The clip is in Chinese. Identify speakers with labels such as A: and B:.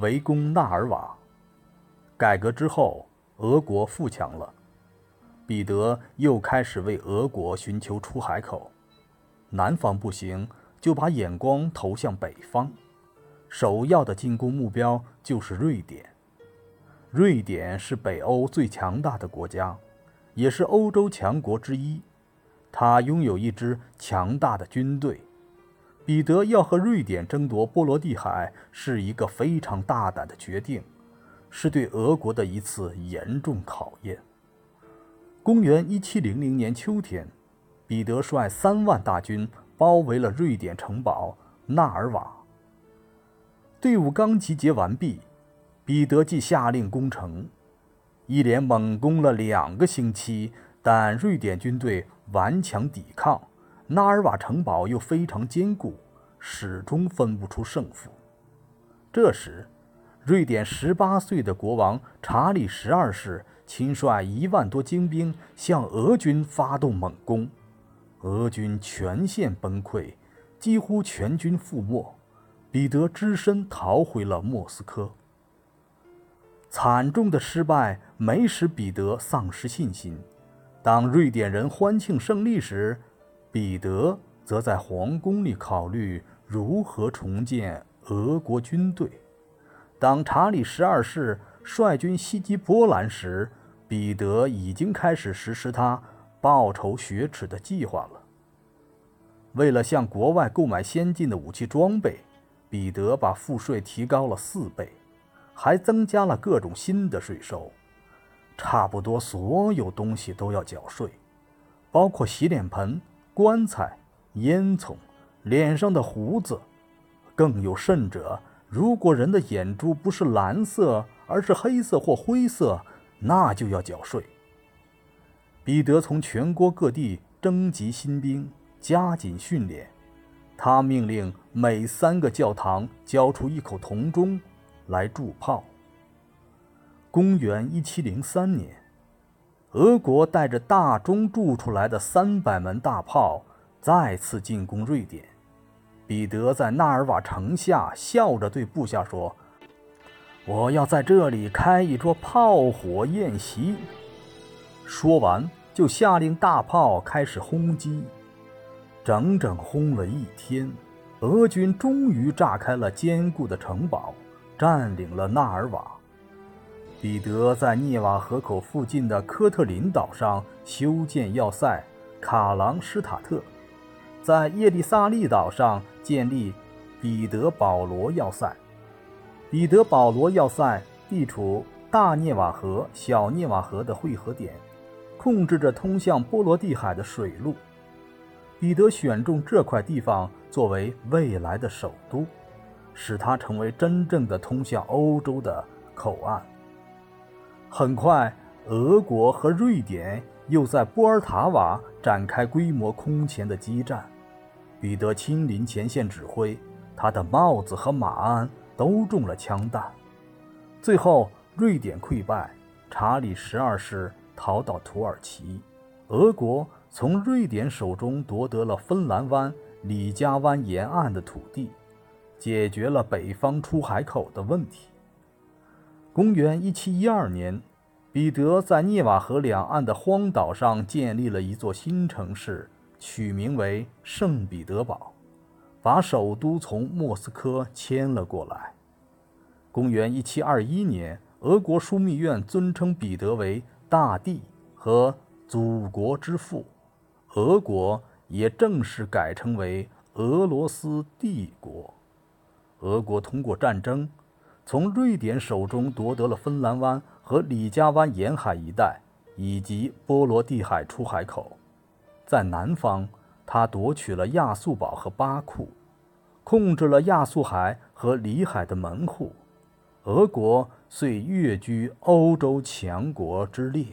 A: 围攻纳尔瓦。改革之后，俄国富强了，彼得又开始为俄国寻求出海口。南方不行，就把眼光投向北方，首要的进攻目标就是瑞典。瑞典是北欧最强大的国家，也是欧洲强国之一。它拥有一支强大的军队。彼得要和瑞典争夺波罗的海是一个非常大胆的决定，是对俄国的一次严重考验。公元一七零零年秋天，彼得率三万大军包围了瑞典城堡纳尔瓦。队伍刚集结完毕。彼得即下令攻城，一连猛攻了两个星期，但瑞典军队顽强抵抗，纳尔瓦城堡又非常坚固，始终分不出胜负。这时，瑞典十八岁的国王查理十二世亲率一万多精兵向俄军发动猛攻，俄军全线崩溃，几乎全军覆没，彼得只身逃回了莫斯科。惨重的失败没使彼得丧失信心。当瑞典人欢庆胜利时，彼得则在皇宫里考虑如何重建俄国军队。当查理十二世率军袭击波兰时，彼得已经开始实施他报仇雪耻的计划了。为了向国外购买先进的武器装备，彼得把赋税提高了四倍。还增加了各种新的税收，差不多所有东西都要缴税，包括洗脸盆、棺材、烟囱、脸上的胡子。更有甚者，如果人的眼珠不是蓝色，而是黑色或灰色，那就要缴税。彼得从全国各地征集新兵，加紧训练。他命令每三个教堂交出一口铜钟。来铸炮。公元一七零三年，俄国带着大钟铸出来的三百门大炮再次进攻瑞典。彼得在纳尔瓦城下笑着对部下说：“我要在这里开一桌炮火宴席。”说完，就下令大炮开始轰击。整整轰了一天，俄军终于炸开了坚固的城堡。占领了纳尔瓦，彼得在涅瓦河口附近的科特林岛上修建要塞卡朗施塔特，在叶利萨利岛上建立彼得保罗要塞。彼得保罗要塞地处大涅瓦河、小涅瓦河的汇合点，控制着通向波罗的海的水路。彼得选中这块地方作为未来的首都。使它成为真正的通向欧洲的口岸。很快，俄国和瑞典又在波尔塔瓦展开规模空前的激战。彼得亲临前线指挥，他的帽子和马鞍都中了枪弹。最后，瑞典溃败，查理十二世逃到土耳其，俄国从瑞典手中夺得了芬兰湾、里加湾沿岸的土地。解决了北方出海口的问题。公元一七一二年，彼得在涅瓦河两岸的荒岛上建立了一座新城市，取名为圣彼得堡，把首都从莫斯科迁了过来。公元一七二一年，俄国枢密院尊称彼得为大帝和祖国之父，俄国也正式改称为俄罗斯帝国。俄国通过战争，从瑞典手中夺得了芬兰湾和里加湾沿海一带，以及波罗的海出海口。在南方，他夺取了亚速堡和巴库，控制了亚速海和里海的门户。俄国遂跃居欧洲强国之列。